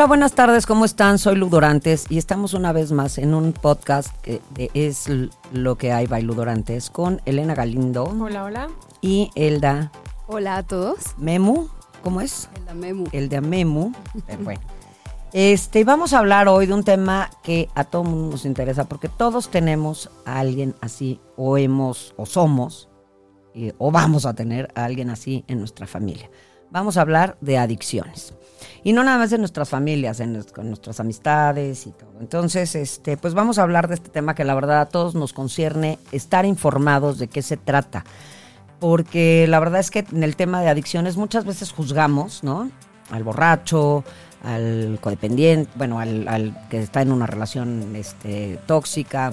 Hola, buenas tardes, ¿cómo están? Soy Ludorantes y estamos una vez más en un podcast que de es lo que hay by Ludorantes con Elena Galindo Hola, hola. y Elda Hola a todos. Memu. ¿Cómo es? El Memu. Elda Memu. Eh, bueno. Este, vamos a hablar hoy de un tema que a todo mundo nos interesa porque todos tenemos a alguien así o hemos o somos eh, o vamos a tener a alguien así en nuestra familia. Vamos a hablar de adicciones. Y no nada más en nuestras familias, en, nuestras amistades y todo. Entonces, este, pues vamos a hablar de este tema que la verdad a todos nos concierne estar informados de qué se trata. Porque la verdad es que en el tema de adicciones muchas veces juzgamos, ¿no? Al borracho, al codependiente, bueno, al, al que está en una relación este, tóxica,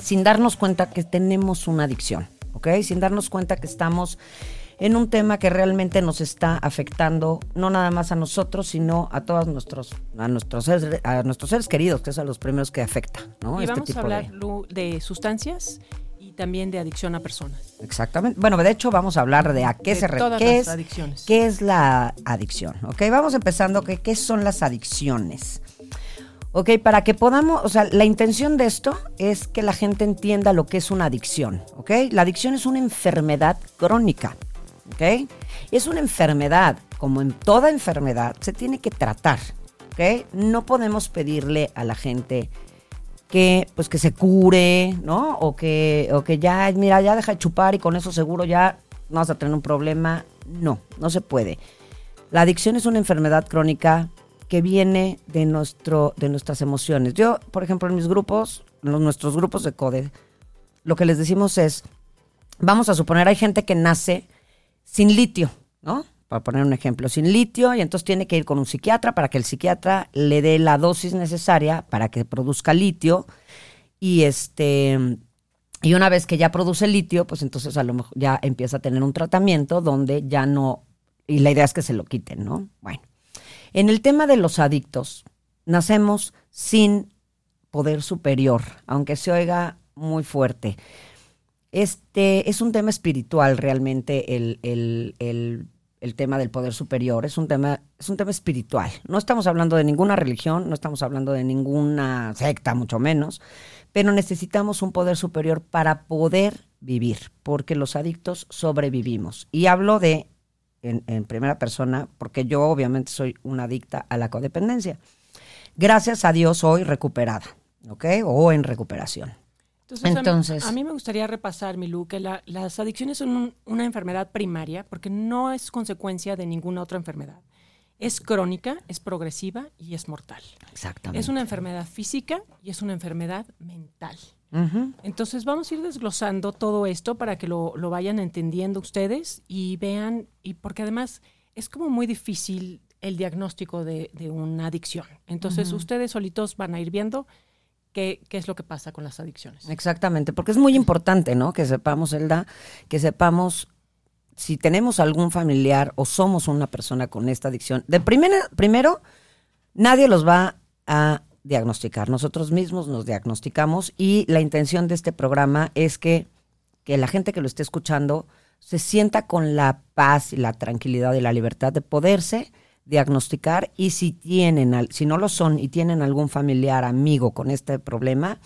sin darnos cuenta que tenemos una adicción, ¿ok? Sin darnos cuenta que estamos en un tema que realmente nos está afectando no nada más a nosotros, sino a todos nuestros a nuestros seres, a nuestros seres queridos, que es a los primeros que afecta, ¿no? y Este vamos a tipo hablar, de- de sustancias y también de adicción a personas. Exactamente. Bueno, de hecho vamos a hablar de a qué De se re- todas qué es adicciones. qué es la adicción, ¿ok? Vamos empezando que qué son las adicciones. Ok, para que podamos, o sea, la intención de esto es que la gente entienda lo que es una adicción, ¿ok? La adicción es una enfermedad crónica, ¿ok? Es una enfermedad, como en toda enfermedad, se tiene que tratar, ¿ok? No podemos pedirle a la gente que pues que se cure, ¿no? O que, o que ya, mira, ya deja de chupar y con eso seguro ya no vas a tener un problema. No, no se puede. La adicción es una enfermedad crónica que viene de, nuestro, de nuestras emociones. Yo, por ejemplo, en mis grupos, en nuestros grupos de CODE, lo que les decimos es, vamos a suponer, hay gente que nace sin litio, ¿no? Para poner un ejemplo, sin litio, y entonces tiene que ir con un psiquiatra para que el psiquiatra le dé la dosis necesaria para que produzca litio. Y este. Y una vez que ya produce litio, pues entonces a lo mejor ya empieza a tener un tratamiento donde ya no. Y la idea es que se lo quiten, ¿no? Bueno. En el tema de los adictos, nacemos sin poder superior, aunque se oiga muy fuerte. Este es un tema espiritual realmente el, el- el- tema del poder superior. Es un tema, es un tema espiritual. No estamos hablando de ninguna religión, no estamos hablando de ninguna secta, mucho menos, pero necesitamos un poder superior para poder vivir, porque los adictos sobrevivimos. Y hablo de en, en primera persona, porque yo obviamente soy una adicta a la codependencia. Gracias a Dios soy recuperada, ¿ok? O en recuperación. Entonces, a mí- Entonces- a, mí me gustaría repasar, Milu, que la- las adicciones son un- una enfermedad primaria porque no es consecuencia de ninguna otra enfermedad. Es crónica, es progresiva y es mortal. Exactamente. Es una enfermedad física y es una enfermedad mental. Entonces vamos a ir desglosando todo esto para que lo, lo vayan entendiendo ustedes y vean, y porque además es como muy difícil el diagnóstico de, de una adicción. Entonces ustedes solitos van a ir viendo qué, qué es lo que pasa con las adicciones. Exactamente, porque es muy importante, ¿no? Que sepamos, Elda, que sepamos si tenemos algún familiar o somos una persona con esta adicción. De primera, primero, nadie los va a diagnosticar. Nosotros mismos nos diagnosticamos y la intención de este programa es que, que la gente que lo esté escuchando se sienta con la paz y la tranquilidad y la libertad de poderse diagnosticar y si tienen, si no lo son y tienen algún familiar, amigo con este problema,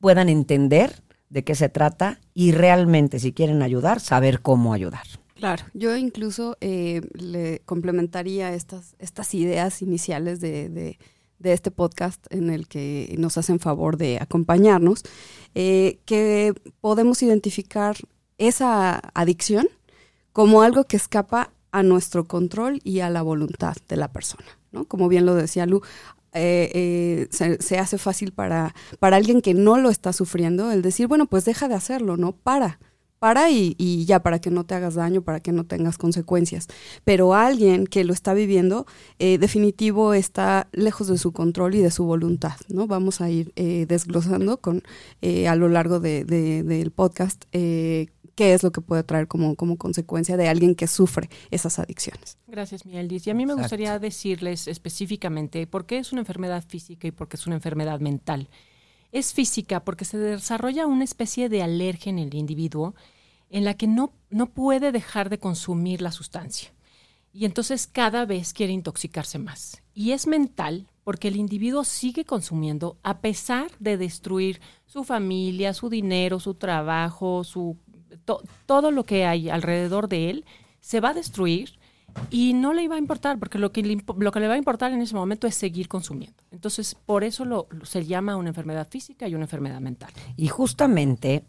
puedan entender de qué se trata y realmente si quieren ayudar, saber cómo ayudar. Claro, yo incluso eh, le complementaría estas, estas ideas iniciales de, de- de este podcast en el que nos hacen favor de acompañarnos, eh, que podemos identificar esa adicción como algo que escapa a nuestro control y a la voluntad de la persona, ¿no? Como bien lo decía Lu, eh, eh, se, hace fácil para, para alguien que no lo está sufriendo el decir, bueno, pues deja de hacerlo, ¿no? Para, para y, ya, para que no te hagas daño, para que no tengas consecuencias. Pero alguien que lo está viviendo, eh, definitivo está lejos de su control y de su voluntad, ¿no? Vamos a ir eh, desglosando con, a lo largo de, del podcast qué es lo que puede traer como, como consecuencia de alguien que sufre esas adicciones. Gracias, Mieldis. Y a mí me gustaría decirles específicamente por qué es una enfermedad física y por qué es una enfermedad mental. Es física porque se desarrolla una especie de alergia en el individuo en la que no, no puede dejar de consumir la sustancia. Y entonces cada vez quiere intoxicarse más. Y es mental porque el individuo sigue consumiendo a pesar de destruir su familia, su dinero, su trabajo, su, todo lo que hay alrededor de él, se va a destruir y no le iba a importar, porque lo que le, lo que le va a importar en ese momento es seguir consumiendo. Entonces, por eso lo, se llama una enfermedad física y una enfermedad mental. Y justamente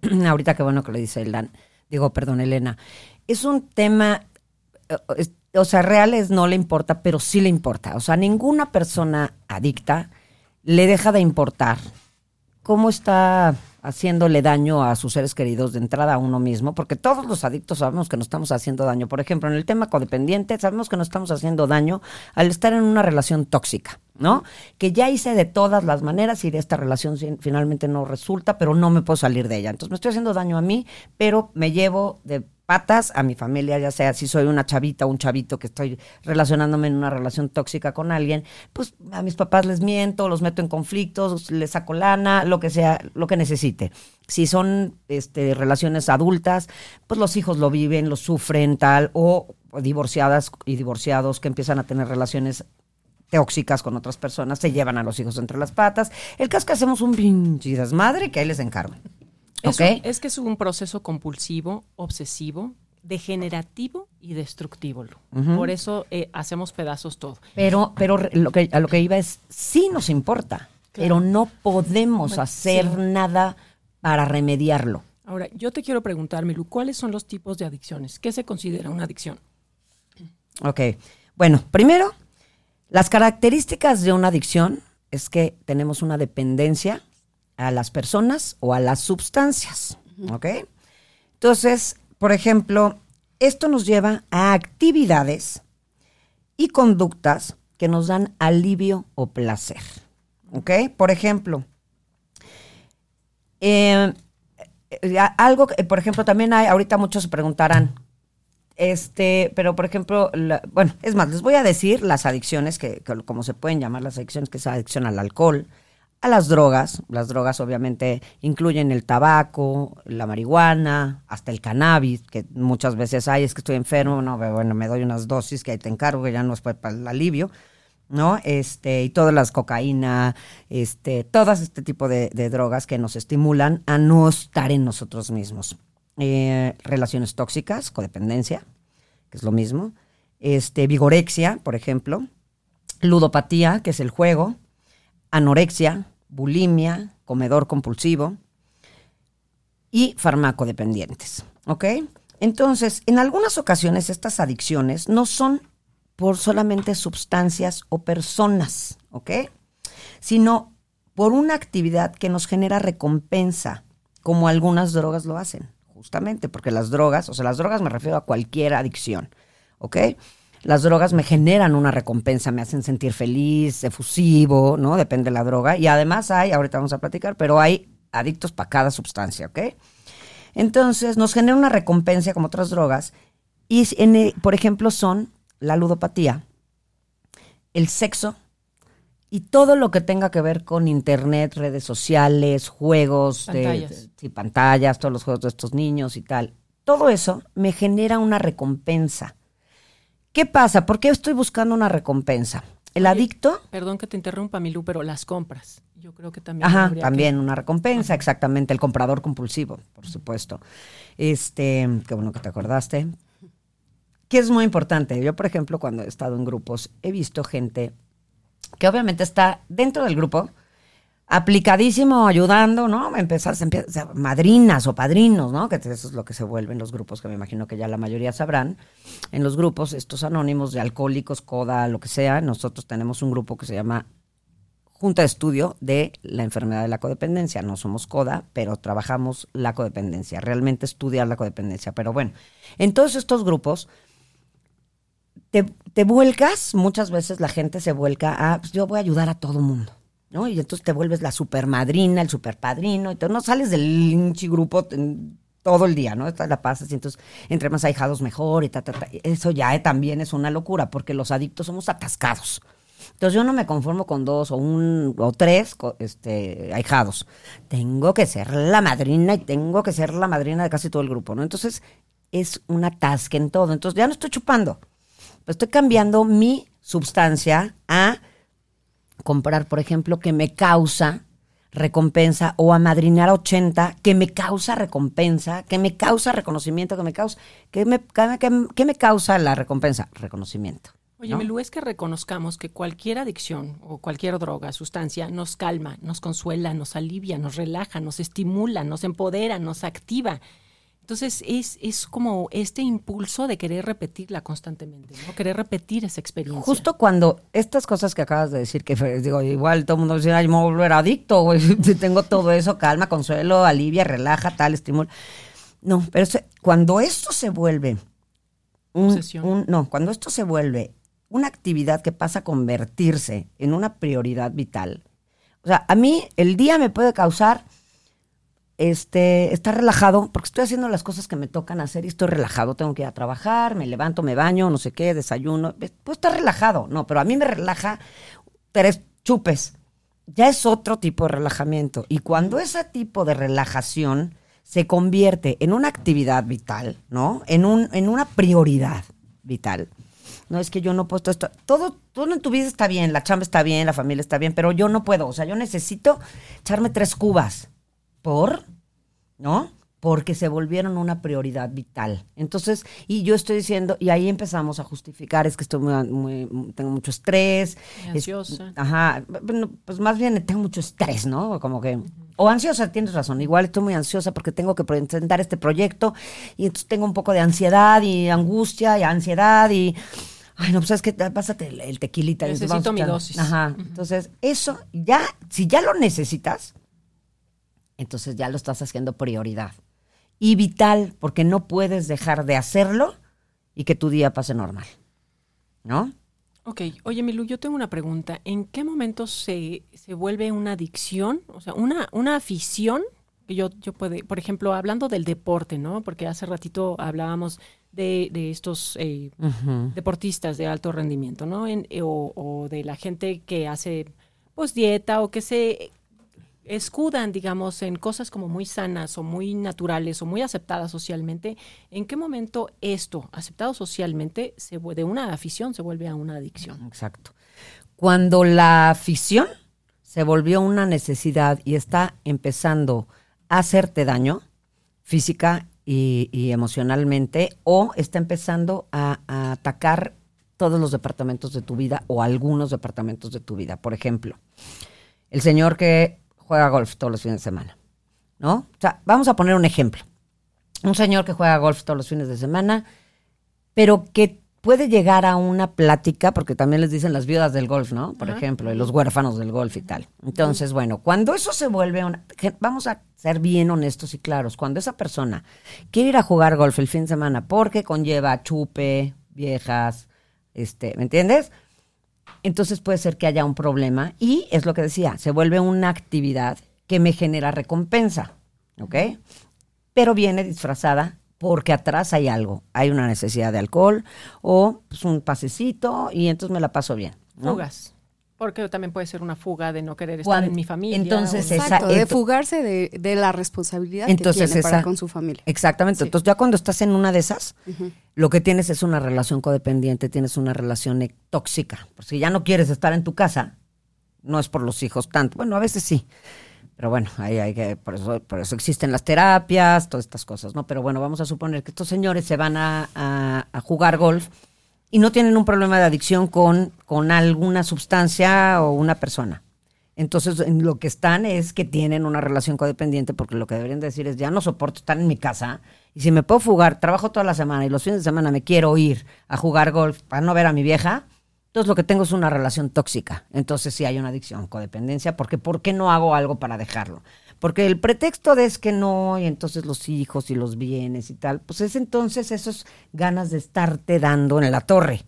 ahorita qué bueno que lo dice Elan, digo, perdón, Elena, es un tema, eh, o sea, reales no le importa, pero sí le importa. O sea, ninguna persona adicta le deja de importar cómo está haciéndole daño a sus seres queridos de entrada a uno mismo, porque todos los adictos sabemos que nos estamos haciendo daño. Por ejemplo, en el tema codependiente, sabemos que nos estamos haciendo daño al estar en una relación tóxica, ¿no? Que ya hice de todas las maneras y de esta relación finalmente no resulta, pero no me puedo salir de ella. Entonces me estoy haciendo daño a mí, pero me llevo de patas a mi familia, ya sea si soy una chavita o un chavito que estoy relacionándome en una relación tóxica con alguien, pues a mis papás les miento, los meto en conflictos, les saco lana, lo que sea, lo que necesite. Si son este, relaciones adultas, pues los hijos lo viven, lo sufren, tal, o divorciadas y divorciados que empiezan a tener relaciones tóxicas con otras personas, se llevan a los hijos entre las patas. El caso que hacemos un pinche desmadre que ahí les encargo. Es, que es un proceso compulsivo, obsesivo, degenerativo y destructivo. Por eso eh, hacemos pedazos todo. Pero, pero lo que, a lo que iba es, sí nos importa, pero no podemos hacer nada para remediarlo. Ahora, yo te quiero preguntar, Milu, ¿cuáles son los tipos de adicciones? ¿Qué se considera una adicción? Ok, bueno, primero, las características de una adicción es que tenemos una dependencia a las personas o a las sustancias. ¿Ok? Entonces, por ejemplo, esto nos lleva a actividades y conductas que nos dan alivio o placer. ¿Ok? Por ejemplo, eh, eh, algo por ejemplo, también hay, ahorita muchos se preguntarán, este, pero por ejemplo, bueno, es más, les voy a decir las adicciones, que, que, como se pueden llamar las adicciones, que es adicción al alcohol, a las drogas. Las drogas obviamente incluyen el tabaco, la marihuana, hasta el cannabis, que muchas veces hay, es que estoy enfermo, no, bueno, me doy unas dosis que ahí te encargo, que ya no es para el alivio, ¿no? Este, y todas las cocaína, este, todas este tipo de, drogas que nos estimulan a no estar en nosotros mismos. Eh, relaciones tóxicas, codependencia, que es lo mismo. Este, vigorexia, por ejemplo. Ludopatía, que es el juego anorexia, bulimia, comedor compulsivo y farmacodependientes. ¿Ok? Entonces, en algunas ocasiones estas adicciones no son por solamente sustancias o personas, ¿ok? Sino por una actividad que nos genera recompensa, como algunas drogas lo hacen, justamente, porque las drogas, o sea, las drogas me refiero a cualquier adicción, ¿ok? Las drogas me generan una recompensa, me hacen sentir feliz, efusivo, ¿no? Depende de la droga. Y además hay, ahorita vamos a platicar, pero hay adictos para cada sustancia, ¿ok? Entonces, nos genera una recompensa como otras drogas. Y, por ejemplo, son la ludopatía, el sexo y todo lo que tenga que ver con internet, redes sociales, juegos, pantallas. De, pantallas, todos los juegos de estos niños y tal. Todo eso me genera una recompensa. ¿Qué pasa? ¿Por qué estoy buscando una recompensa? El adicto. Perdón que te interrumpa, Milú, pero las compras. Yo creo que también. Ajá, también una recompensa, exactamente. El comprador compulsivo, por supuesto. Este, qué bueno que te acordaste. Que es muy importante. Yo, por ejemplo, cuando he estado en grupos, he visto gente que obviamente está dentro del grupo, aplicadísimo, ayudando, ¿no? Empezar, madrinas o padrinos, ¿no? Que eso es lo que se vuelven los grupos, que me imagino que ya la mayoría sabrán. En los grupos, estos anónimos de alcohólicos, coda, lo que sea, nosotros tenemos un grupo que se llama junta de estudio de la enfermedad de la codependencia. No somos CODA, pero trabajamos la codependencia, realmente estudiar la codependencia. Pero bueno, en todos estos grupos te, te vuelcas, muchas veces la gente se vuelca a, pues yo voy a ayudar a todo mundo. ¿No? Y entonces te vuelves la supermadrina, el superpadrino, y tú no sales del hinchi grupo todo el día, ¿no? Esta la pasas y entonces entre más ahijados mejor y ta, ta, ta. Eso ya eh, también es una locura porque los adictos somos atascados. Entonces yo no me conformo con dos o un o tres este, ahijados. Tengo que ser la madrina y tengo que ser la madrina de casi todo el grupo, ¿no? Entonces es un atasque en todo. Entonces ya no estoy chupando. Estoy cambiando mi sustancia a comprar, por ejemplo, que me causa recompensa o a madrinar a 80 que me causa recompensa, que me causa reconocimiento, que me causa, que me, que me- que causa la recompensa, reconocimiento. Oye, ¿no? Es que reconozcamos que cualquier adicción o cualquier droga, sustancia, nos calma, nos consuela, nos alivia, nos relaja, nos estimula, nos empodera, nos activa. Entonces es, es como este impulso de querer repetirla constantemente, ¿no? Querer repetir esa experiencia. Justo cuando estas cosas que acabas de decir, que digo, igual todo el mundo dice, ay, me voy a volver adicto, güey, si tengo todo eso, calma, consuelo, alivia, relaja, tal, estimula. No, pero cuando esto se vuelve un- no, cuando esto se vuelve una actividad que pasa a convertirse en una prioridad vital, o sea, a mí el día me puede causar este, estar relajado, porque estoy haciendo las cosas que me tocan hacer y estoy relajado. Tengo que ir a trabajar, me levanto, me baño, no sé qué, desayuno. Puedo estar relajado, no, pero a mí me relaja tres chupes. Ya es otro tipo de relajamiento. Y cuando ese tipo de relajación se convierte en una actividad vital, ¿no? En, un, en una prioridad vital. No es que yo no puedo esto- todo, todo en tu vida está bien, la chamba está bien, la familia está bien, pero yo no puedo. O sea, yo necesito echarme tres cubas. ¿Por? ¿No? Porque se volvieron una prioridad vital. Entonces, y yo estoy diciendo, y ahí empezamos a justificar, es que estoy muy, muy- tengo mucho estrés. Muy es- ansiosa. ajá, bueno, pues más bien tengo mucho estrés, ¿no? Como que, o ansiosa, tienes razón, igual estoy muy ansiosa porque tengo que presentar este proyecto y entonces tengo un poco de ansiedad y angustia y ansiedad y... Ay, no, pues es que pásate el, el tequilita. y Necesito vamos mi dosis. Ajá. Entonces, eso ya, si ya lo necesitas, entonces ya lo estás haciendo prioridad. Y vital, porque no puedes dejar de hacerlo y que tu día pase normal. ¿No? Ok, oye Milú, yo tengo una pregunta. ¿En qué momento se, se vuelve una adicción? O sea, una, una afición que yo, yo puede, por ejemplo, hablando del deporte, ¿no? Porque hace ratito hablábamos de, de estos eh, deportistas de alto rendimiento, ¿no? En- eh, o, o de la gente que hace pues dieta o que se escudan, digamos, en cosas como muy sanas o muy naturales o muy aceptadas socialmente, ¿en qué momento esto, aceptado socialmente, se, de una afición se vuelve a una adicción? Exacto. Cuando la afición se volvió una necesidad y está empezando a hacerte daño física y, y emocionalmente, o está empezando a, a atacar todos los departamentos de tu vida o algunos departamentos de tu vida. Por ejemplo, el señor que juega golf todos los fines de semana, ¿no? O sea, vamos a poner un ejemplo. Un señor que juega golf todos los fines de semana, pero que puede llegar a una plática, porque también les dicen las viudas del golf, ¿no? Por ejemplo, y los huérfanos del golf y tal. Entonces, bueno, cuando eso se vuelve una... Vamos a ser bien honestos y claros. Cuando esa persona quiere ir a jugar golf el fin de semana porque conlleva chupe, viejas, este, ¿me entiendes? Entonces puede ser que haya un problema y es lo que decía, se vuelve una actividad que me genera recompensa, ¿ok? Pero viene disfrazada porque atrás hay algo, hay una necesidad de alcohol o pues, un pasecito y entonces me la paso bien. ¿no? Porque también puede ser una fuga de no querer estar Cuando- en mi familia. entonces o- esa- Exacto, de fugarse de, de la responsabilidad Entonces que tiene para esa- con su familia. Exactamente. Sí. Entonces ya cuando estás en una de esas, lo que tienes es una relación codependiente, tienes una relación eh, tóxica. Porque si ya no quieres estar en tu casa, no es por los hijos tanto. Bueno, a veces sí. Pero bueno, ahí hay que, por eso, por eso existen las terapias, todas estas cosas, ¿no? Pero bueno, vamos a suponer que estos señores se van a, a- a jugar golf y no tienen un problema de adicción con, con alguna sustancia o una persona. Entonces, en lo que están es que tienen una relación codependiente, porque lo que deberían decir es, ya no soporto estar en mi casa, y si me puedo fugar, trabajo toda la semana y los fines de semana me quiero ir a jugar golf para no ver a mi vieja, entonces lo que tengo es una relación tóxica. Entonces sí hay una adicción, codependencia, porque ¿por qué no hago algo para dejarlo? Porque el pretexto de es que no, y entonces los hijos y los bienes y tal, pues es entonces esas ganas de estarte dando en la torre.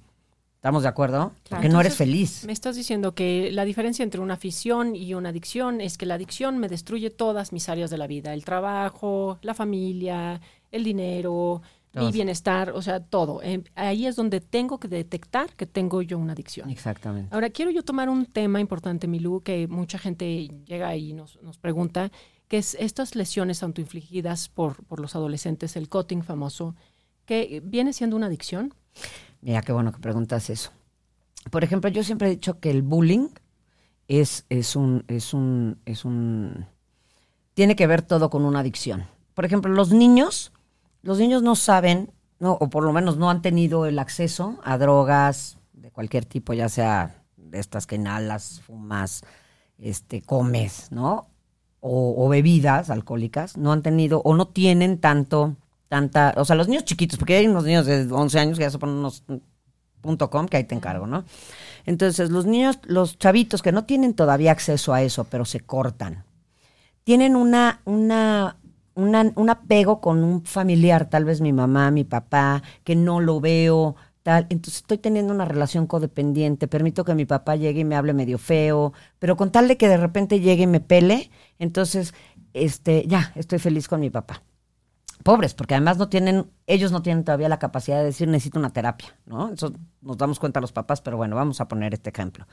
¿Estamos de acuerdo? Porque no eres feliz. Me estás diciendo que la diferencia entre una afición y una adicción es que la adicción me destruye todas mis áreas de la vida, el trabajo, la familia, el dinero, mi bienestar, o sea, todo. Eh, ahí es donde tengo que detectar que tengo yo una adicción. Exactamente. Ahora, quiero yo tomar un tema importante, Milú, que mucha gente llega y nos, nos pregunta, que es estas lesiones autoinfligidas por, por los adolescentes, el cutting famoso, que viene siendo una adicción. Mira, qué bueno que preguntas eso. Por ejemplo, yo siempre he dicho que el bullying es, es un, es un, es un, tiene que ver todo con una adicción. Por ejemplo, los niños los niños no saben, no, o por lo menos no han tenido el acceso a drogas de cualquier tipo, ya sea de estas que inhalas, fumas, este, comes, ¿no? O, bebidas alcohólicas, no han tenido o no tienen tanto, tanta, o sea, los niños chiquitos, porque hay unos niños de 11 años que ya se ponen unos punto .com, que ahí te encargo, ¿no? Entonces, los niños, los chavitos que no tienen todavía acceso a eso, pero se cortan, tienen una, una un apego con un familiar, tal vez mi mamá, mi papá, que no lo veo, tal. Entonces estoy teniendo una relación codependiente, permito que mi papá llegue y me hable medio feo, pero con tal de que de repente llegue y me pele, entonces, este, ya, estoy feliz con mi papá. Pobres, porque además no tienen, ellos no tienen todavía la capacidad de decir necesito una terapia, ¿no? Eso nos damos cuenta los papás, pero bueno, vamos a poner este ejemplo.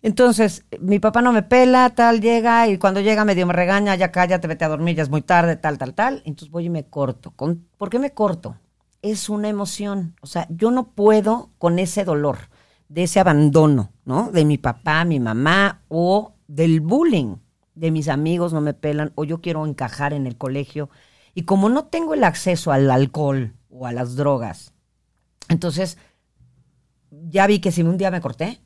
Entonces, mi papá no me pela, tal, llega y cuando llega medio me regaña, ya cállate, vete a dormir, ya es muy tarde, tal, tal, tal. Entonces voy y me corto. ¿Por qué me corto? Es una emoción. O sea, yo no puedo con ese dolor, de ese abandono, ¿no? De mi papá, mi mamá o del bullying, de mis amigos no me pelan o yo quiero encajar en el colegio. Y como no tengo el acceso al alcohol o a las drogas, entonces ya vi que si un día me corté,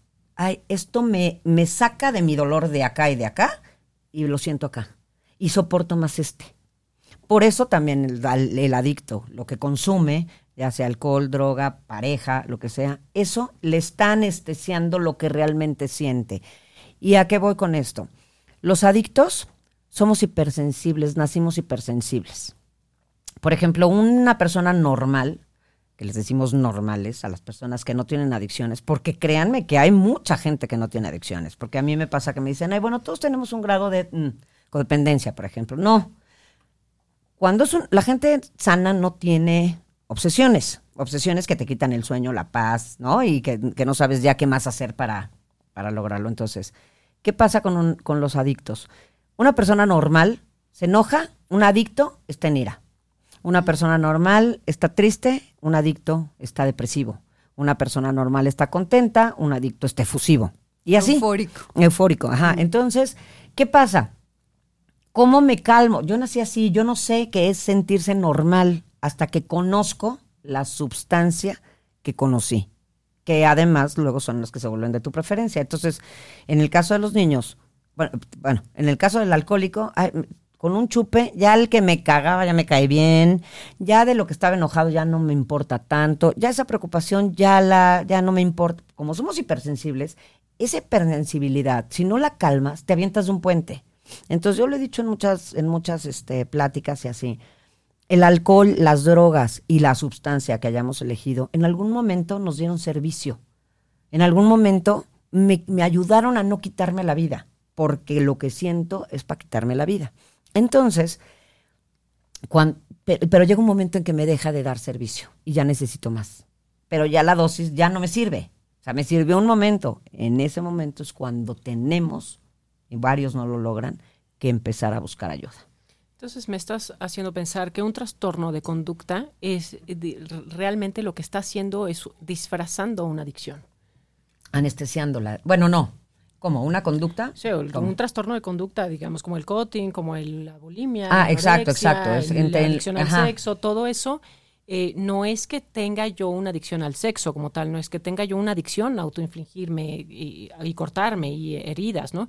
esto me, me saca de mi dolor de acá y de acá y lo siento acá. Y soporto más este. Por eso también el, el, adicto, lo que consume, ya sea alcohol, droga, pareja, lo que sea, eso le está anestesiando lo que realmente siente. ¿Y a qué voy con esto? Los adictos somos hipersensibles, nacimos hipersensibles. Por ejemplo, una persona normal les decimos normales a las personas que no tienen adicciones, porque créanme que hay mucha gente que no tiene adicciones, porque a mí me pasa que me dicen, ay, bueno, todos tenemos un grado de mm, codependencia, por ejemplo. No. Cuando es la gente sana no tiene obsesiones, obsesiones que te quitan el sueño, la paz, ¿no? Y que, no sabes ya qué más hacer para, para lograrlo. Entonces, ¿qué pasa con, con los adictos? Una persona normal se enoja, un adicto está en ira. Una persona normal está triste, un adicto está depresivo. Una persona normal está contenta, un adicto está efusivo. Y así. Eufórico. Eufórico, ajá. Entonces, ¿qué pasa? ¿Cómo me calmo? Yo nací así, yo no sé qué es sentirse normal hasta que conozco la sustancia que conocí, que además luego son las que se vuelven de tu preferencia. Entonces, en el caso de los niños, bueno, bueno en el caso del alcohólico, con un chupe, ya el que me cagaba ya me cae bien, ya de lo que estaba enojado ya no me importa tanto, ya esa preocupación ya la ya no me importa. Como somos hipersensibles, esa hipersensibilidad, si no la calmas, te avientas de un puente. Entonces yo lo he dicho en muchas en muchas este, pláticas y así. El alcohol, las drogas y la sustancia que hayamos elegido, en algún momento nos dieron servicio. En algún momento me, me ayudaron a no quitarme la vida, porque lo que siento es para quitarme la vida. Entonces, pero, llega un momento en que me deja de dar servicio y ya necesito más. Pero ya la dosis ya no me sirve. O sea, me sirvió un momento. En ese momento es cuando tenemos, y varios no lo logran, que empezar a buscar ayuda. Entonces me estás haciendo pensar que un trastorno de conducta es realmente lo que está haciendo es disfrazando una adicción. Anestesiándola. Bueno, no. ¿Cómo? ¿Una conducta? Sí, un trastorno de conducta, digamos, como el cutting, como el, la bulimia. Ah, exacto, exacto. la adicción al sexo, todo eso. Eh, no es que tenga yo una adicción al sexo como tal, no es que tenga yo una adicción a autoinfligirme y, y cortarme y heridas, ¿no?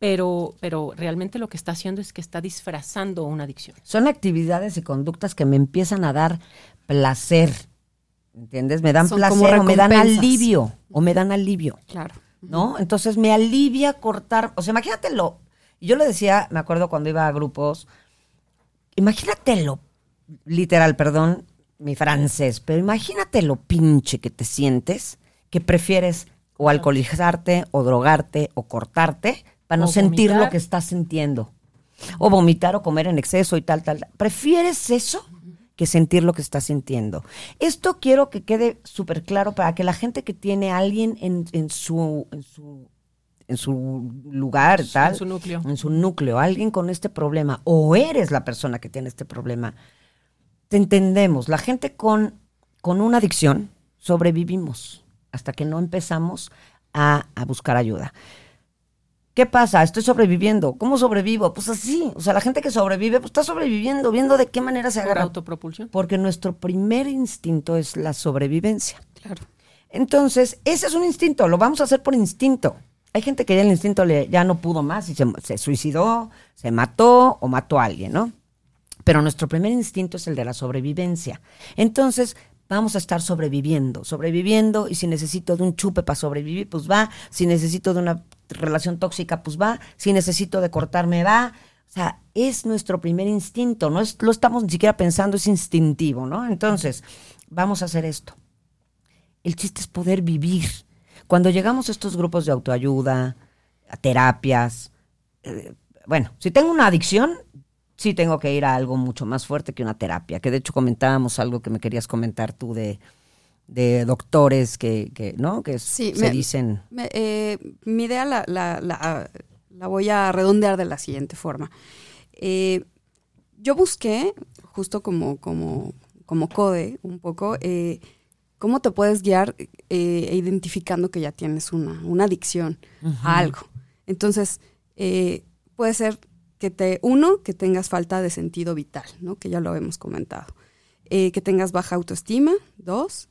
Pero, pero realmente lo que está haciendo es que está disfrazando una adicción. Son actividades y conductas que me empiezan a dar placer, ¿entiendes? Me dan placer o me dan alivio. o me dan alivio. Claro. ¿No? Entonces me alivia cortar, o sea, imagínatelo. Yo le decía, me acuerdo cuando iba a grupos, imagínatelo, literal, perdón, mi francés, pero imagínate lo pinche que te sientes, que prefieres o alcoholizarte, o drogarte, o cortarte, para no sentir lo que estás sintiendo. O vomitar o comer en exceso y tal, tal. tal. ¿Prefieres eso que sentir lo que estás sintiendo? Esto quiero que quede súper claro para que la gente que tiene a alguien en, en su, en su en su lugar, En tal, su núcleo. en su núcleo, alguien con este problema, o eres la persona que tiene este problema, te entendemos. La gente con, con una adicción sobrevivimos hasta que no empezamos a, a buscar ayuda. ¿Qué pasa? Estoy sobreviviendo. ¿Cómo sobrevivo? Pues así. O sea, la gente que sobrevive, pues está sobreviviendo, viendo de qué manera se Por agarra. autopropulsión. Porque nuestro primer instinto es la sobrevivencia. Claro. Entonces, ese es un instinto, lo vamos a hacer por instinto. Hay gente que ya el instinto le, ya no pudo más y se, se suicidó, se mató o mató a alguien, ¿no? Pero nuestro primer instinto es el de la sobrevivencia. Entonces, vamos a estar sobreviviendo, sobreviviendo, y si necesito de un chupe para sobrevivir, pues va. Si necesito de una relación tóxica, pues va. Si necesito de cortarme, va. O sea, es nuestro primer instinto, no es, lo estamos ni siquiera pensando, es instintivo, ¿no? Entonces, vamos a hacer esto. El chiste es poder vivir. Cuando llegamos a estos grupos de autoayuda, a terapias, eh, bueno, si tengo una adicción, sí tengo que ir a algo mucho más fuerte que una terapia. Que de hecho comentábamos algo que me querías comentar tú de, de doctores que, que, ¿no? Que Sí, se me- dicen. Me- eh, mi idea la, la- la- la voy a redondear de la siguiente forma. Eh, yo busqué, justo como, como, como CODE, un poco, eh, cómo te puedes guiar eh, identificando que ya tienes una, una adicción a algo. Entonces, puede ser que te, uno, que tengas falta de sentido vital, ¿no? que ya lo hemos comentado. Que tengas baja autoestima, dos.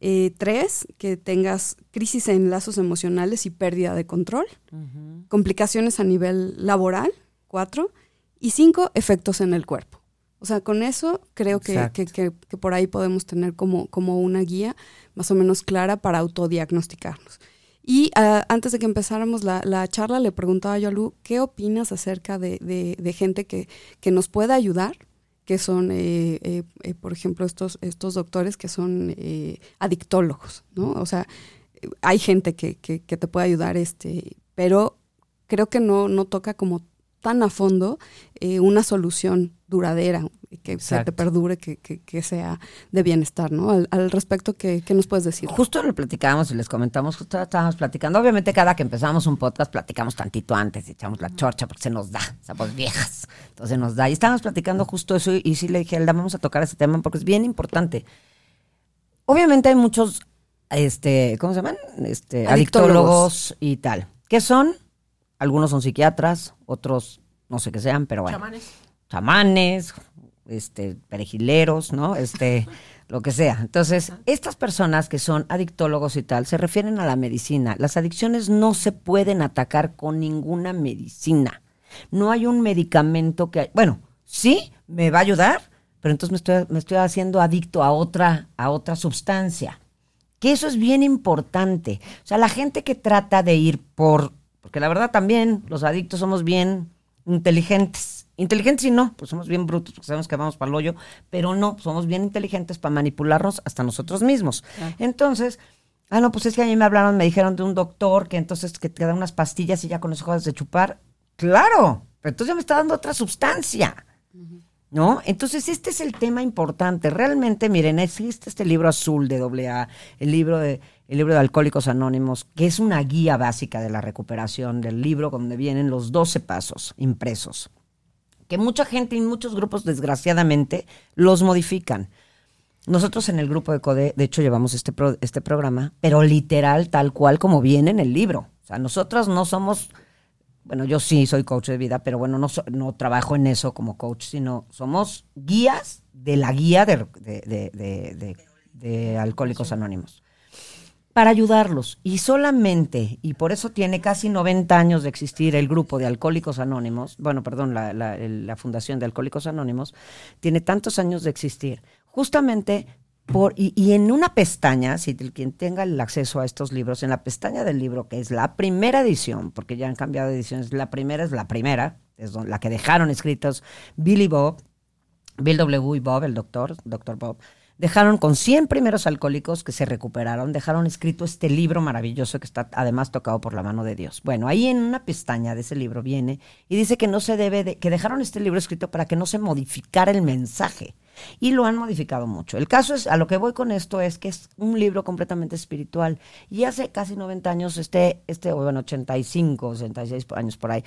Eh, tres, que tengas crisis en lazos emocionales y pérdida de control. Complicaciones a nivel laboral, cuatro. Y cinco, efectos en el cuerpo. O sea, con eso creo que, que- que- que por ahí podemos tener como, como una guía más o menos clara para autodiagnosticarnos. Y ah, antes de que empezáramos la, la charla, le preguntaba yo a Lu, ¿qué opinas acerca de, de- de gente que, que nos pueda ayudar? Que son, eh, eh, eh, por ejemplo, estos, estos doctores que son eh, adictólogos, ¿no? O sea, hay gente que, que, que te puede ayudar, este, pero creo que no, no toca como tan a fondo eh, una solución duradera, que se te perdure, que, que, que sea de bienestar, ¿no? Al, al respecto, ¿qué, qué nos puedes decir? Justo lo platicábamos y les comentamos, justo estábamos platicando. Obviamente, cada que empezamos un podcast, platicamos tantito antes y echamos la chorcha porque se nos da, somos viejas. Entonces nos da. Y estábamos platicando justo eso y, y sí le dije, Elda, vamos a tocar ese tema porque es bien importante. Obviamente hay muchos, este, ¿cómo se llaman? Este, Adictólogos. adictólogos y tal. ¿Qué son? Algunos son psiquiatras, otros no sé qué sean, pero bueno Chamanes. chamanes, este, perejileros, ¿no? Este, lo que sea. Entonces, estas personas que son adictólogos y tal, se refieren a la medicina. Las adicciones no se pueden atacar con ninguna medicina. No hay un medicamento que, bueno, sí, me va a ayudar, pero entonces me estoy, me estoy haciendo adicto a otra, a otra sustancia. Que eso es bien importante. O sea, la gente que trata de ir por, porque la verdad también los adictos somos bien inteligentes. Inteligentes y no, pues somos bien brutos porque sabemos que vamos para el hoyo, pero no, somos bien inteligentes para manipularnos hasta nosotros mismos. Entonces, ah, no, pues es que a mí me hablaron, me dijeron de un doctor que entonces que te da unas pastillas y ya con eso dejas de chupar. Claro, pero entonces ya me está dando otra sustancia. ¿No? Entonces, este es el tema importante. Realmente, miren, existe este libro azul de AA, el libro de, el libro de Alcohólicos Anónimos, que es una guía básica de la recuperación del libro, donde vienen los 12 pasos impresos. Que mucha gente y muchos grupos, desgraciadamente, los modifican. Nosotros en el grupo de CODE, de hecho, llevamos este, pro- este programa, pero literal, tal cual como viene en el libro. O sea, nosotros no somos bueno, yo sí soy coach de vida, pero bueno, no, no trabajo en eso como coach, sino somos guías de la guía de, de- de- de- Alcohólicos Anónimos. Para ayudarlos. Y solamente, y por eso tiene casi 90 años de existir el grupo de Alcohólicos Anónimos, bueno, perdón, la, la- la Fundación de Alcohólicos Anónimos, tiene tantos años de existir, justamente Por, y, y en una pestaña, si quien tenga el acceso a estos libros, en la pestaña del libro, que es la primera edición, porque ya han cambiado de ediciones, la primera es la primera, es la que dejaron escritos Billy Bob, Bill W. y Bob, el doctor, doctor Bob, dejaron con 100 primeros alcohólicos que se recuperaron, dejaron escrito este libro maravilloso que está además tocado por la mano de Dios. Bueno, ahí en una pestaña de ese libro viene y dice que no se debe de, que dejaron este libro escrito para que no se modificara el mensaje. Y lo han modificado mucho. El caso es, a lo que voy con esto es que es un libro completamente espiritual. Y hace casi 90 años, este, este, bueno, 85, 86 años por ahí,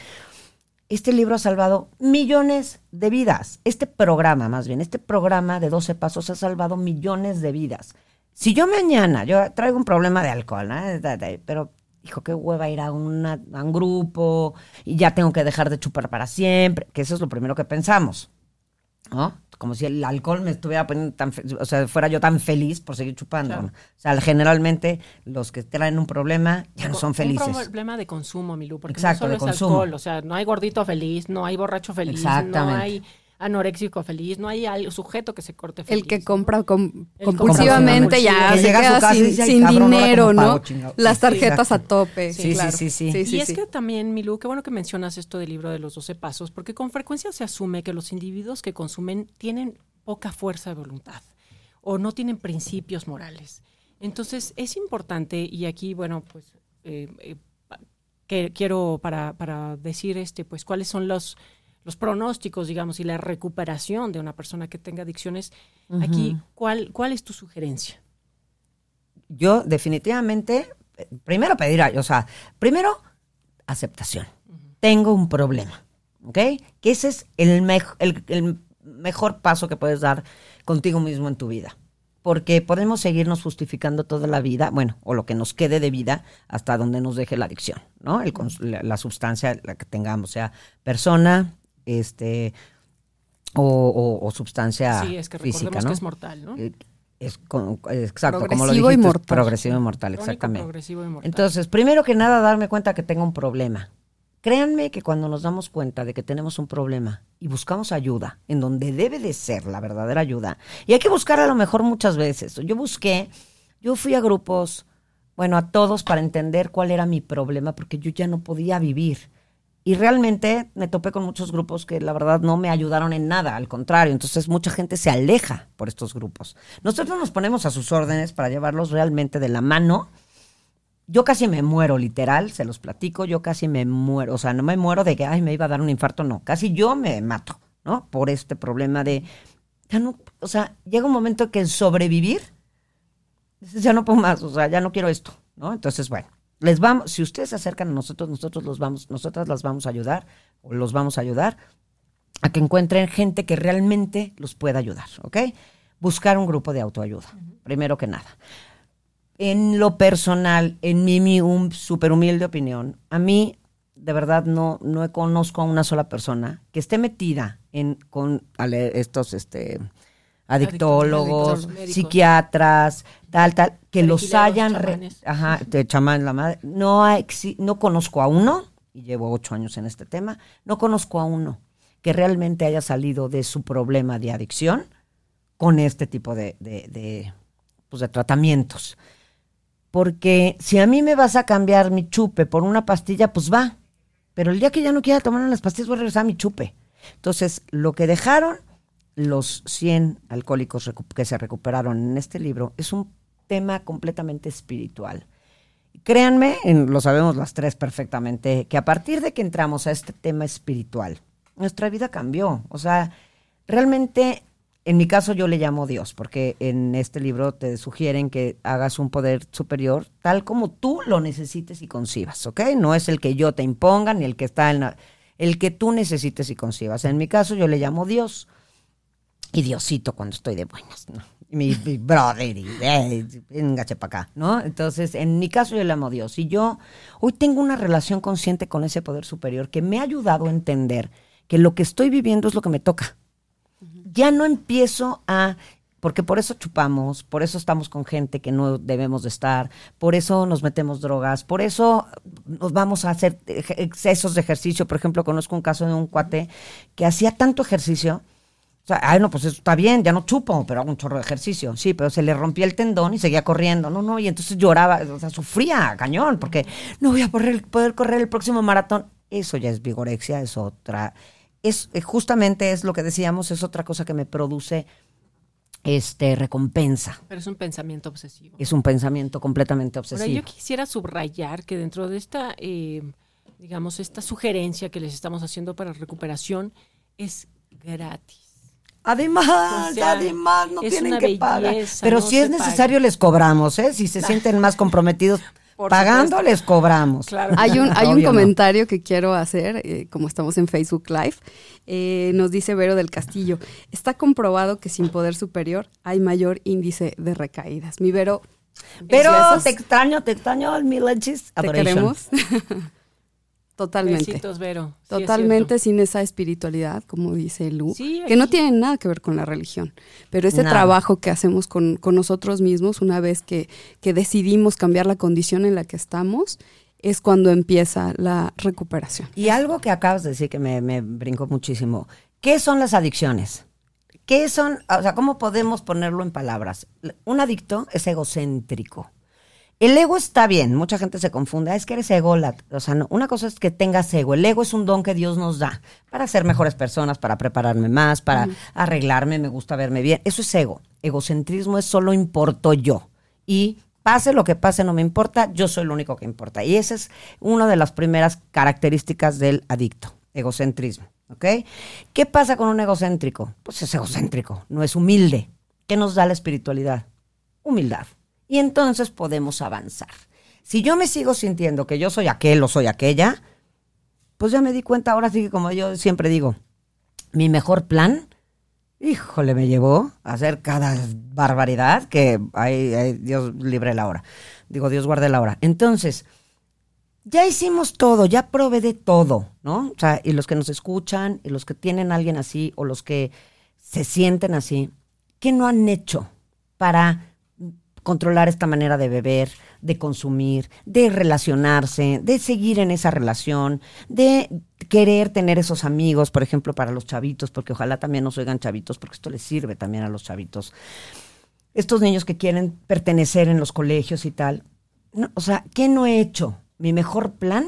este libro ha salvado millones de vidas. Este programa, más bien, este programa de 12 pasos ha salvado millones de vidas. Si yo mañana, yo traigo un problema de alcohol, ¿no? pero hijo, qué hueva ir a, una- a un grupo y ya tengo que dejar de chupar para siempre, que eso es lo primero que pensamos, ¿no? Como si el alcohol me estuviera poniendo tan, o sea, fuera yo tan feliz por seguir chupando. Claro. ¿no? O sea, generalmente los que traen un problema ya no son felices. Un problema de consumo, Milú, porque Exacto, no de solo es consumo. alcohol, o sea, no hay gordito feliz, no hay borracho feliz, no hay anoréxico feliz, no hay al- sujeto que se corte feliz. El que compra com- El compulsivamente ya Que se queda casa sin, dice, "Ay, sin cabrón, ¿ahora dinero, ¿no? pago, chingado?" Las tarjetas a tope. Sí, claro. sí, sí, sí. y es que también, Milú, qué bueno que mencionas esto del libro de los 12 pasos, porque con frecuencia se asume que los individuos que consumen tienen poca fuerza de voluntad o no tienen principios morales. Entonces, es importante, y aquí, bueno, pues, eh, eh, que quiero para, para decir, este, pues, cuáles son los, los pronósticos, digamos, y la recuperación de una persona que tenga adicciones. Aquí, ¿cuál, ¿cuál es tu sugerencia? yo definitivamente, primero pedir, o sea, primero aceptación. Tengo un problema, ¿ok? Que ese es el, el, el mejor paso que puedes dar contigo mismo en tu vida. Porque podemos seguirnos justificando toda la vida, bueno, o lo que nos quede de vida hasta donde nos deje la adicción, ¿no? El la, la sustancia, la que tengamos, sea persona, este, o, o- o sustancia sí, es que recordemos física, ¿no? que es mortal, ¿no? Eh, es con- exacto, como lo Progresivo y dijiste, es mortal. progresivo y mortal, exactamente. progresivo y mortal. Entonces, primero que nada, darme cuenta que tengo un problema. Créanme que cuando nos damos cuenta de que tenemos un problema y buscamos ayuda, en donde debe de ser la verdadera ayuda, y hay que buscar a lo mejor muchas veces. Yo busqué, yo fui a grupos, bueno, a todos para entender cuál era mi problema, porque yo ya no podía vivir. Y realmente me topé con muchos grupos que la verdad no me ayudaron en nada, al contrario. Entonces mucha gente se aleja por estos grupos. Nosotros nos ponemos a sus órdenes para llevarlos realmente de la mano. Yo casi me muero, literal, se los platico, yo casi me muero. O sea, no me muero de que, ay, me iba a dar un infarto, no. Casi yo me mato, ¿no? Por este problema de, ya no, o sea, llega un momento que el sobrevivir, ya no puedo más, o sea, ya no quiero esto, ¿no? Entonces, bueno, les vamos, si ustedes se acercan a nosotros, nosotros los vamos, nosotras las vamos a ayudar, o los vamos a ayudar a que encuentren gente que realmente los pueda ayudar, ¿ok? Buscar un grupo de autoayuda, primero que nada. En lo personal, en mi, mi un súper humilde opinión, a mí de verdad no, no conozco a una sola persona que esté metida en con estos este adictólogos, Adictos, psiquiatras, tal, tal, que los hayan re- ajá, de chamán la madre. No hay, no conozco a uno, y llevo ocho años en este tema, no conozco a uno que realmente haya salido de su problema de adicción con este tipo de, de, de, pues, de tratamientos. Porque si a mí me vas a cambiar mi chupe por una pastilla, pues va. Pero el día que ya no quiera tomar las pastillas, voy a regresar a mi chupe. Entonces, lo que dejaron los 100 alcohólicos que se recuperaron en este libro es un tema completamente espiritual. Créanme, en- lo sabemos las tres perfectamente, que a partir de que entramos a este tema espiritual, nuestra vida cambió. O sea, realmente, en mi caso yo le llamo Dios, porque en este libro te sugieren que hagas un poder superior tal como tú lo necesites y concibas, ¿ok? No es el que yo te imponga ni el que está en la- el que tú necesites y concibas. En mi caso yo le llamo Dios y Diosito cuando estoy de buenas, ¿no? Mi, mi brother, y, eh, véngase para acá, ¿no? Entonces, en mi caso yo le amo a Dios. Y yo hoy tengo una relación consciente con ese poder superior que me ha ayudado a entender que lo que estoy viviendo es lo que me toca. Ya no empiezo a... Porque por eso chupamos, por eso estamos con gente que no debemos de estar, por eso nos metemos drogas, por eso nos vamos a hacer excesos de ejercicio. Por ejemplo, conozco un caso de un cuate que hacía tanto ejercicio O sea, ay, no, pues eso está bien, ya no chupo, pero hago un chorro de ejercicio. Sí, pero se le rompía el tendón y seguía corriendo. No, no, y entonces lloraba, o sea, sufría cañón, porque no voy a poder, poder correr el próximo maratón. Eso ya es vigorexia, es otra. Es, eh, justamente es lo que decíamos, es otra cosa que me produce este recompensa. Pero es un pensamiento obsesivo. Es un pensamiento completamente obsesivo. Ahora, yo quisiera subrayar que dentro de esta, eh, digamos, esta sugerencia que les estamos haciendo para recuperación es gratis. Además, O sea, además, no tienen que pagar. Pero no si es paga. necesario, les cobramos, ¿eh? Si se sienten más comprometidos Por pagando, supuesto. les cobramos. Claro. Hay un, hay un no. comentario que quiero hacer, eh, como estamos en Facebook Live. Eh, nos dice Vero del Castillo, está comprobado que sin poder superior hay mayor índice de recaídas. Mi Vero, Pero te extraño, te extraño, mi lechis. te queremos. Totalmente. Besitos, Vero. Sí, es Totalmente sin esa espiritualidad, como dice Lu, Sí, que no tiene nada que ver con la religión. Pero ese Nada. trabajo que hacemos con, con nosotros mismos, una vez que, que decidimos cambiar la condición en la que estamos, es cuando empieza la recuperación. Y algo que acabas de decir que me, me brincó muchísimo. ¿Qué son las adicciones? ¿Qué son? O sea, ¿cómo podemos ponerlo en palabras? Un adicto es egocéntrico. El ego está bien, mucha gente se confunde, "Ah, es que eres ególatra. O sea, no, una cosa es que tengas ego. El ego es un don que Dios nos da para ser mejores personas, para prepararme más, para arreglarme, me gusta verme bien. Eso es ego. Egocentrismo es solo importo yo. Y pase lo que pase, no me importa, yo soy lo único que importa. Y esa es una de las primeras características del adicto, egocentrismo. ¿Ok? ¿Qué pasa con un egocéntrico? Pues es egocéntrico, no es humilde. ¿Qué nos da la espiritualidad? Humildad. Y entonces podemos avanzar. Si yo me sigo sintiendo que yo soy aquel o soy aquella, pues ya me di cuenta, ahora sí que como yo siempre digo, mi mejor plan, híjole, me llevó a hacer cada barbaridad que ay, Dios libre la hora. Digo, Dios guarde la hora. Entonces, ya hicimos todo, ya probé de todo, ¿no? O sea, y los que nos escuchan, y los que tienen a alguien así, o los que se sienten así, ¿qué no han hecho para controlar esta manera de beber, de consumir, de relacionarse, de seguir en esa relación, de querer tener esos amigos, por ejemplo, para los chavitos, porque ojalá también nos oigan chavitos, porque esto les sirve también a los chavitos. Estos niños que quieren pertenecer en los colegios y tal. No, o sea, ¿qué no he hecho? Mi mejor plan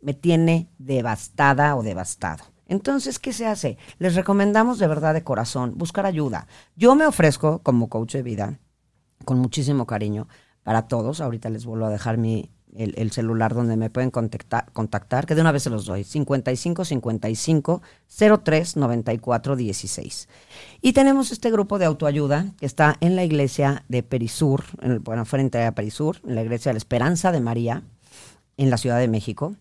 me tiene devastada o devastado. Entonces, ¿qué se hace? Les recomendamos de verdad de corazón buscar ayuda. Yo me ofrezco como coach de vida con muchísimo cariño para todos. Ahorita les vuelvo a dejar mi, el, el celular donde me pueden contactar, contactar, que de una vez se los doy, 55 55 03 94 16. Y tenemos este grupo de autoayuda que está en la iglesia de Perisur, en el, bueno, frente a Perisur, en la iglesia de la Esperanza de María, en la Ciudad de México.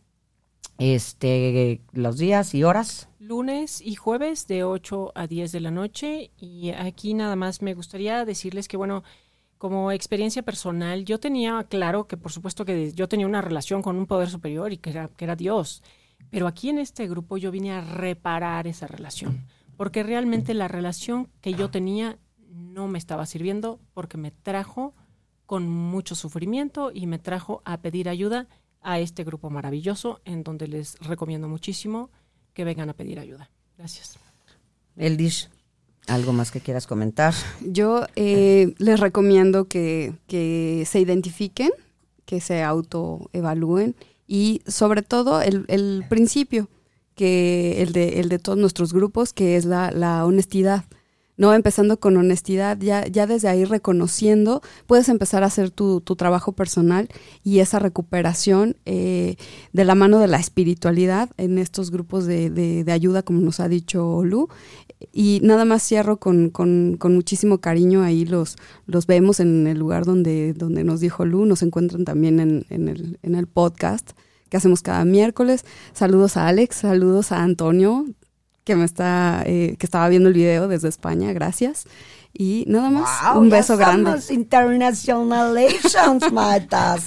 Este, los días y horas. Lunes y jueves de 8 a 10 de la noche. Y aquí nada más me gustaría decirles que, bueno, como experiencia personal, yo tenía claro que por supuesto que yo tenía una relación con un poder superior y que era, que era Dios. Pero aquí en este grupo yo vine a reparar esa relación. Porque realmente la relación que yo tenía no me estaba sirviendo porque me trajo con mucho sufrimiento y me trajo a pedir ayuda a este grupo maravilloso en donde les recomiendo muchísimo que vengan a pedir ayuda. Gracias. ¿Algo más que quieras comentar? Yo eh, les recomiendo que, que se identifiquen, que se autoevalúen y sobre todo el, el principio, que el de, el de todos nuestros grupos, que es la, la honestidad. No empezando con honestidad, ya, ya desde ahí reconociendo, puedes empezar a hacer tu, tu trabajo personal y esa recuperación eh, de la mano de la espiritualidad en estos grupos de, de, de ayuda, como nos ha dicho Lu. Y nada más cierro con, con, con, muchísimo cariño, ahí los, los vemos en el lugar donde, donde nos dijo Lu, nos encuentran también en, en, el, en el podcast que hacemos cada miércoles. Saludos a Alex, saludos a Antonio, que me está, eh, que estaba viendo el video desde España, gracias. Y nada más, wow, un beso ya grande. Somos internationalations, matas.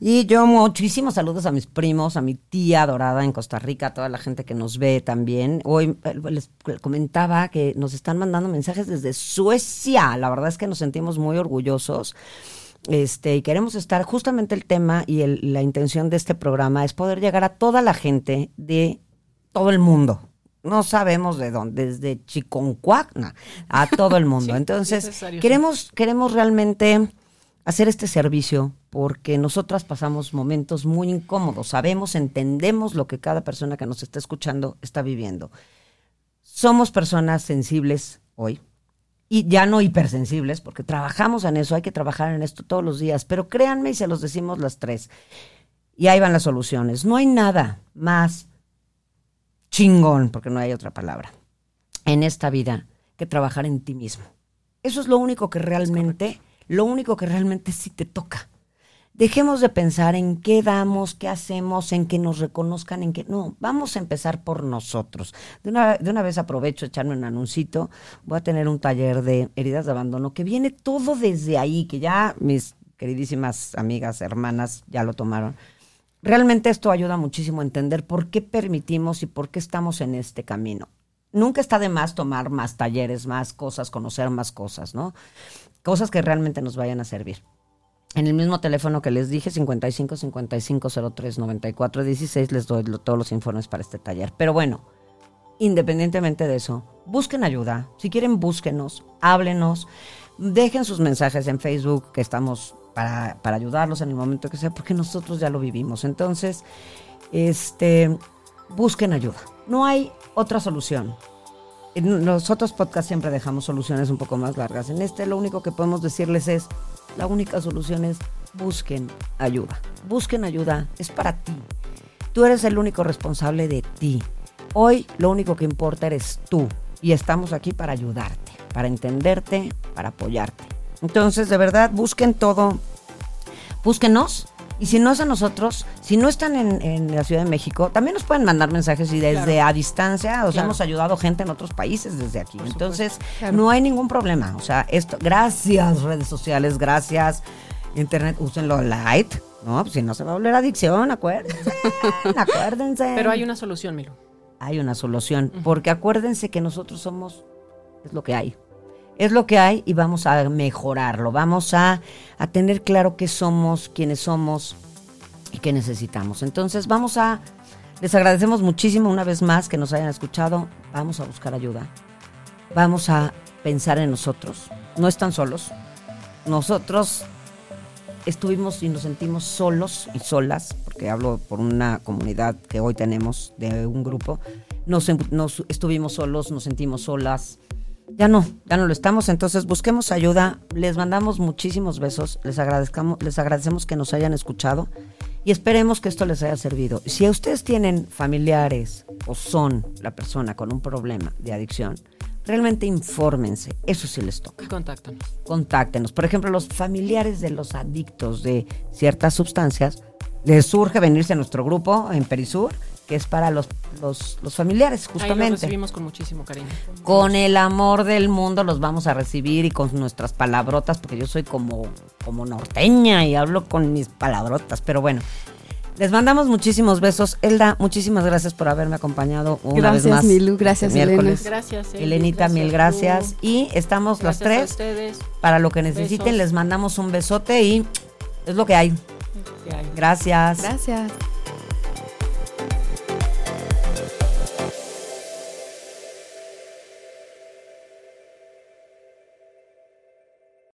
Y yo muchísimos saludos a mis primos, a mi tía adorada en Costa Rica, a toda la gente que nos ve también. Hoy eh, les comentaba que nos están mandando mensajes desde Suecia. La verdad es que nos sentimos muy orgullosos. Este, y queremos estar, justamente el tema y el, la intención de este programa es poder llegar a toda la gente de todo el mundo. No sabemos de dónde, desde Chiconcuacna a todo el mundo. Sí, Entonces, necesario, queremos, queremos realmente hacer este servicio porque nosotras pasamos momentos muy incómodos, sabemos, entendemos lo que cada persona que nos está escuchando está viviendo. Somos personas sensibles hoy y ya no hipersensibles porque trabajamos en eso, hay que trabajar en esto todos los días, pero créanme y se los decimos las tres. Y ahí van las soluciones. No hay nada más chingón, porque no hay otra palabra, en esta vida que trabajar en ti mismo. Eso es lo único que realmente, lo único que realmente sí te toca. Dejemos de pensar en qué damos, qué hacemos, en que nos reconozcan, en que no, vamos a empezar por nosotros. De una, de una vez aprovecho echarme un anuncito, voy a tener un taller de heridas de abandono que viene todo desde ahí, que ya mis queridísimas amigas, hermanas ya lo tomaron. Realmente esto ayuda muchísimo a entender por qué permitimos y por qué estamos en este camino. Nunca está de más tomar más talleres, más cosas, conocer más cosas, ¿no? Cosas que realmente nos vayan a servir. En el mismo teléfono que les dije, 55 55 03 94 16, les doy todos los informes para este taller. Pero bueno, independientemente de eso, busquen ayuda. Si quieren, búsquenos, háblenos, dejen sus mensajes en Facebook, que estamos para, para ayudarlos en el momento que sea, porque nosotros ya lo vivimos. Entonces, este, busquen ayuda. No hay otra solución. En los podcasts siempre dejamos soluciones un poco más largas. En este lo único que podemos decirles es, la única solución es busquen ayuda. Busquen ayuda, es para ti. Tú eres el único responsable de ti. Hoy lo único que importa eres tú y estamos aquí para ayudarte, para entenderte, para apoyarte. Entonces, de verdad, busquen todo, búsquenos. Y si no es a nosotros, si no están en, en la Ciudad de México, también nos pueden mandar mensajes y desde Claro. a distancia, o sea, Claro. hemos ayudado gente en otros países desde aquí. Por Entonces, Claro. no hay ningún problema. O sea, esto, gracias redes sociales, gracias internet, úsenlo light, ¿no? Pues si no se va a volver adicción, acuérdense, acuérdense. Pero hay una solución, Milo. hay una solución, porque acuérdense que nosotros somos, es lo que hay. Es lo que hay y vamos a mejorarlo, vamos a, a tener claro qué somos, quiénes somos y qué necesitamos. Entonces vamos a, les agradecemos muchísimo una vez más que nos hayan escuchado, vamos a buscar ayuda, vamos a pensar en nosotros, no están solos, nosotros estuvimos y nos sentimos solos y solas, porque hablo por una comunidad que hoy tenemos de un grupo, nos, nos estuvimos solos, nos sentimos solas. Ya no, ya no lo estamos, entonces busquemos ayuda, les mandamos muchísimos besos, les agradezcamos, les agradecemos que nos hayan escuchado y esperemos que esto les haya servido. Si ustedes tienen familiares o son la persona con un problema de adicción, realmente infórmense, eso sí les toca Y contáctanos. contáctenos. Por ejemplo, los familiares de los adictos de ciertas sustancias, les surge venirse a nuestro grupo en Perisur, que es para los, los, los familiares, Ahí lo justamente. recibimos con muchísimo cariño. Con el amor del mundo los vamos a recibir y con nuestras palabrotas, porque yo soy como, como norteña y hablo con mis palabrotas, pero bueno. Les mandamos muchísimos besos. Elda, muchísimas gracias por haberme acompañado una vez Gracias, más. Milu. Gracias, este miércoles. Gracias, Eli, Elenita, mil gracias. tú. Y estamos las Gracias a tres ustedes. para lo que necesiten. Besos. Les mandamos un besote y es lo que hay. Que hay. Gracias. Gracias.